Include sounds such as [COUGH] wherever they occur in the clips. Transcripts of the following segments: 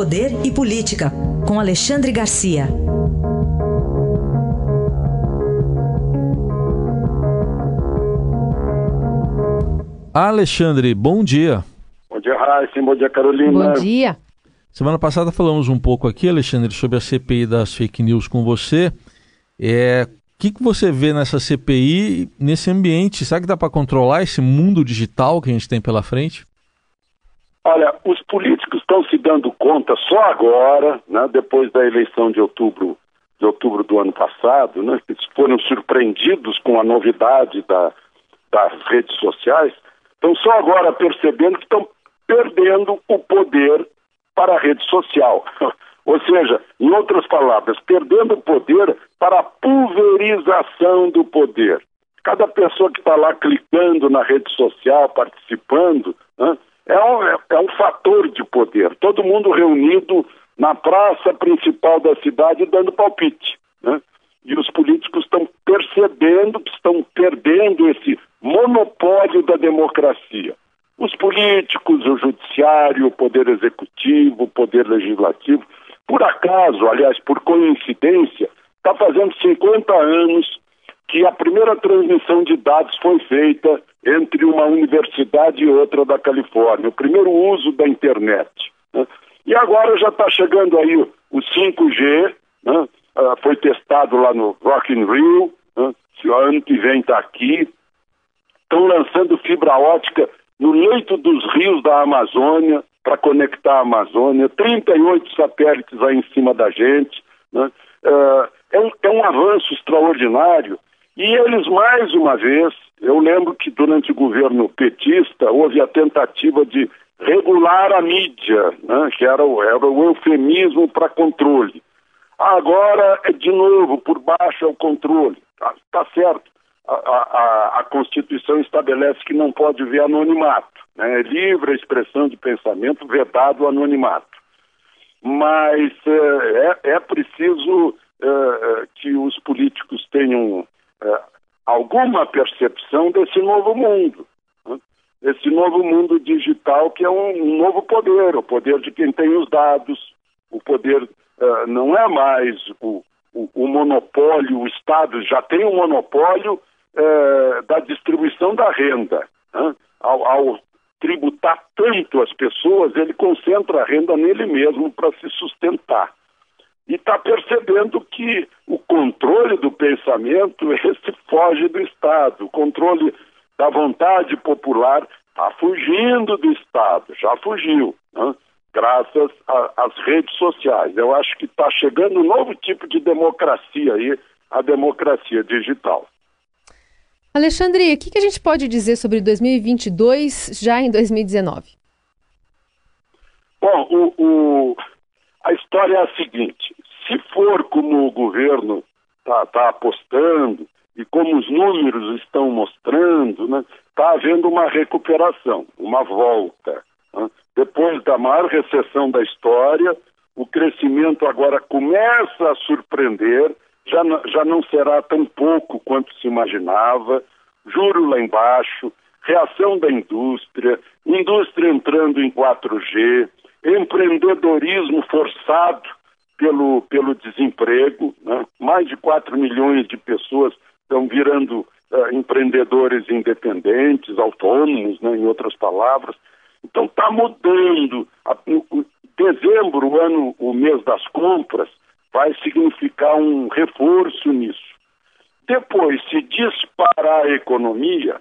Poder e Política, com Alexandre Garcia. Alexandre, bom dia. Bom dia, Raíssa. Bom dia, Carolina. Bom dia. Semana passada falamos um pouco aqui, Alexandre, sobre a CPI das fake news com você. É, o que, que você vê nessa CPI, nesse ambiente? Será que dá para controlar esse mundo digital que a gente tem pela frente? Olha, os políticos estão se dando conta só agora, né, depois da eleição de outubro, de outubro do ano passado, né, que foram surpreendidos com a novidade da, das redes sociais, estão só agora percebendo que estão perdendo o poder para a rede social. [LAUGHS] Ou seja, em outras palavras, perdendo o poder para a pulverização do poder. Cada pessoa que está lá clicando na rede social, participando, né, é, um, é, é um fator de poder. Todo mundo reunido na praça principal da cidade dando palpite. Né? E os políticos estão percebendo que estão perdendo esse monopólio da democracia. Os políticos, o judiciário, o poder executivo, o poder legislativo, por acaso, aliás, por coincidência, está fazendo 50 anos que a primeira transmissão de dados foi feita entre uma universidade e outra da Califórnia, o primeiro uso da internet. Né? E agora já está chegando aí o, 5G, né? uh, foi testado lá no Rock in Rio, né? ano que vem está aqui. Estão lançando fibra ótica no leito dos rios da Amazônia para conectar a Amazônia, 38 satélites aí em cima da gente. Né? Uh, é, um, é um avanço extraordinário e eles, mais uma vez, eu lembro que durante o governo petista houve a tentativa de regular a mídia, né, que era o, era o eufemismo para controle. Agora, é de novo, por baixo é o controle. Está tá certo. A, a, a, Constituição estabelece que não pode haver anonimato. Né? É livre a expressão de pensamento, vedado o anonimato. Mas é, é, é preciso é, que os políticos tenham alguma percepção desse novo mundo. Né? Esse novo mundo digital que é um, um, novo poder, o poder de quem tem os dados, o poder uh, não é mais o, o, o, monopólio, o Estado já tem um monopólio uh, da distribuição da renda. Né? Ao, ao tributar tanto as pessoas, ele concentra a renda nele mesmo para se sustentar e está percebendo que o controle do pensamento [LAUGHS] esse foge do Estado, o controle da vontade popular está fugindo do Estado, já fugiu, né? graças às redes sociais. Eu acho que está chegando um novo tipo de democracia aí, a democracia digital. Alexandre, o que, que a gente pode dizer sobre 2022 já em 2019? Bom, o, o, a história é a seguinte: se for como o governo está tá apostando e como os números estão mostrando, está né, tá havendo uma recuperação, uma volta. Né? Depois da maior recessão da história, o crescimento agora começa a surpreender, já, já não será tão pouco quanto se imaginava, juro lá embaixo, reação da indústria, indústria entrando em 4G, empreendedorismo forçado pelo, pelo desemprego. Né? Mais de 4 milhões de pessoas estão virando uh, empreendedores independentes, autônomos, né? em outras palavras. Então está mudando. Dezembro, o ano, o mês das compras, vai significar um reforço nisso. Depois, se disparar a economia,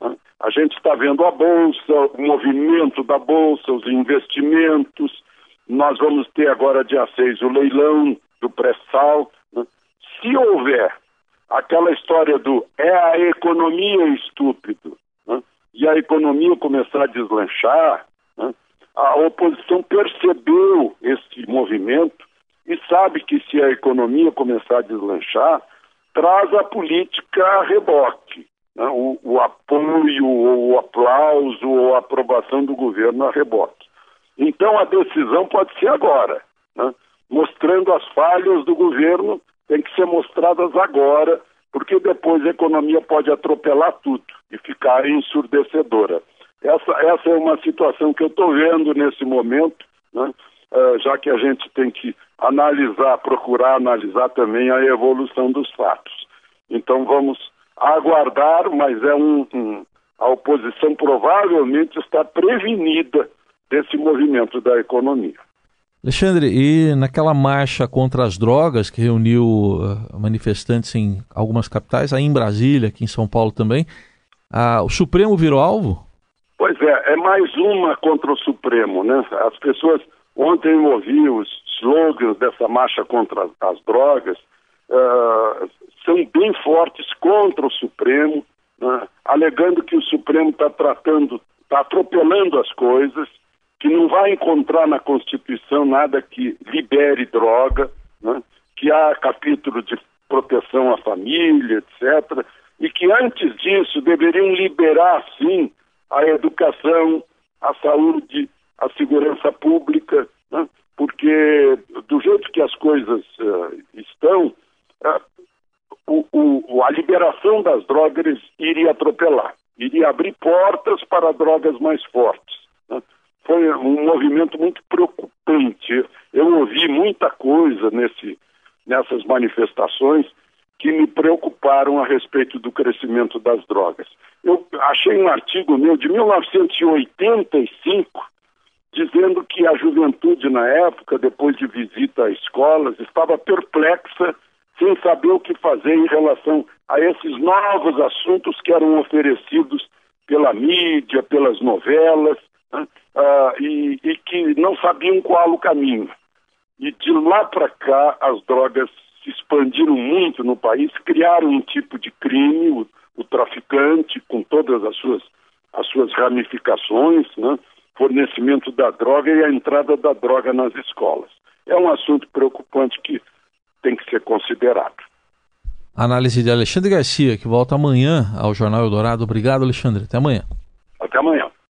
né? a gente está vendo a Bolsa, o movimento da Bolsa, os investimentos, nós vamos ter agora, dia 6, o leilão do pré-sal. Né? Se houver aquela história do é a economia estúpido, né? e a economia começar a deslanchar, né? a oposição percebeu esse movimento e sabe que se a economia começar a deslanchar, traz a política a reboque. Né? O, o apoio, ou o aplauso, ou a aprovação do governo a reboque. Então a decisão pode ser agora, né? mostrando as falhas do governo, tem que ser mostradas agora, porque depois a economia pode atropelar tudo e ficar ensurdecedora. Essa, essa é uma situação que eu estou vendo nesse momento, né? uh, já que a gente tem que analisar, procurar analisar também a evolução dos fatos. Então vamos aguardar, mas é um, um a oposição provavelmente está prevenida desse movimento da economia. Alexandre, e naquela marcha contra as drogas que reuniu uh, manifestantes em algumas capitais, aí em Brasília, aqui em São Paulo também, uh, o Supremo virou alvo? Pois é, é mais uma contra o Supremo, né? As pessoas, ontem eu ouvi os slogans dessa marcha contra as drogas, uh, são bem fortes contra o Supremo, né? alegando que o Supremo está tratando, está atropelando as coisas, que não vai encontrar na Constituição nada que libere droga, né? que há capítulo de proteção à família, etc., e que antes disso deveriam liberar, sim, a educação, a saúde, a segurança pública, né? porque do jeito que as coisas uh, estão, uh, o, o, a liberação das drogas iria atropelar, iria abrir portas para drogas mais fortes. Né? Foi um movimento muito preocupante. Eu ouvi muita coisa nesse, nessas manifestações que me preocuparam a respeito do crescimento das drogas. Eu achei um artigo meu de 1985 dizendo que a juventude na época, depois de visita a escolas, estava perplexa sem saber o que fazer em relação a esses novos assuntos que eram oferecidos pela mídia, pelas novelas, né? Uh, e, e, que não sabiam qual o caminho. E de lá para cá, as drogas se expandiram muito no país, criaram um tipo de crime, o, o traficante, com todas as suas, as suas ramificações, né? fornecimento da droga e a entrada da droga nas escolas. É um assunto preocupante que tem que ser considerado. Análise de Alexandre Garcia, que volta amanhã ao Jornal Eldorado. Obrigado, Alexandre. Até amanhã. Até amanhã.